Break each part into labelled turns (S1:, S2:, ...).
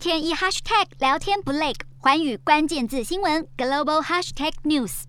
S1: 天一 hashtag 聊天不累，寰宇关键字新闻 global hashtag news。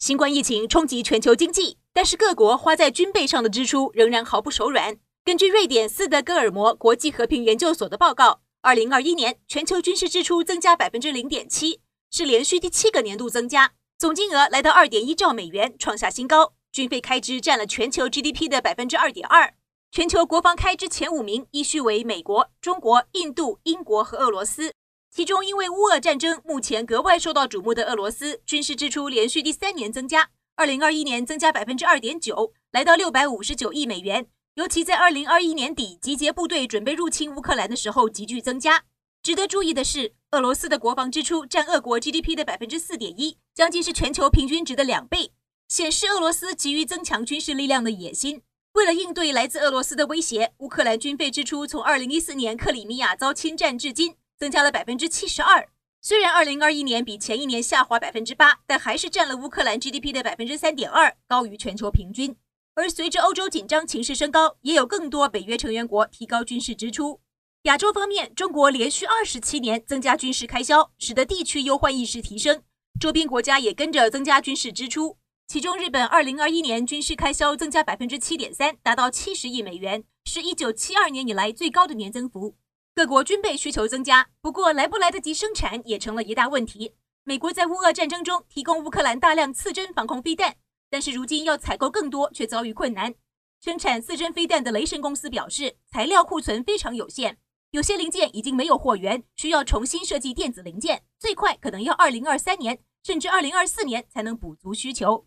S2: 新冠疫情冲击全球经济，但是各国花在军备上的支出仍然毫不手软。根据瑞典斯德哥尔摩国际和平研究所的报告，二零二一年全球军事支出增加百分之零点七，是连续第七个年度增加，总金额来到二点一兆美元，创下新高。军费开支占了全球 GDP 的百分之二点二。全球国防开支前五名依序为美国、中国、印度、英国和俄罗斯。其中，因为乌俄战争目前格外受到瞩目的俄罗斯，军事支出连续第三年增加，二零二一年增加百分之二点九，来到六百五十九亿美元。尤其在二零二一年底集结部队准备入侵乌克兰的时候急剧增加。值得注意的是，俄罗斯的国防支出占俄国 GDP 的百分之四点一，将近是全球平均值的两倍。显示俄罗斯急于增强军事力量的野心。为了应对来自俄罗斯的威胁，乌克兰军费支出从2014年克里米亚遭侵占至今增加了百分之七十二。虽然2021年比前一年下滑百分之八，但还是占了乌克兰 GDP 的百分之三点二，高于全球平均。而随着欧洲紧张情势升高，也有更多北约成员国提高军事支出。亚洲方面，中国连续二十七年增加军事开销，使得地区忧患意识提升，周边国家也跟着增加军事支出。其中，日本二零二一年军事开销增加百分之七点三，达到七十亿美元，是一九七二年以来最高的年增幅。各国军备需求增加，不过来不来得及生产也成了一大问题。美国在乌俄战争中提供乌克兰大量刺针防空飞弹，但是如今要采购更多却遭遇困难。生产刺针飞弹的雷神公司表示，材料库存非常有限，有些零件已经没有货源，需要重新设计电子零件，最快可能要二零二三年甚至二零二四年才能补足需求。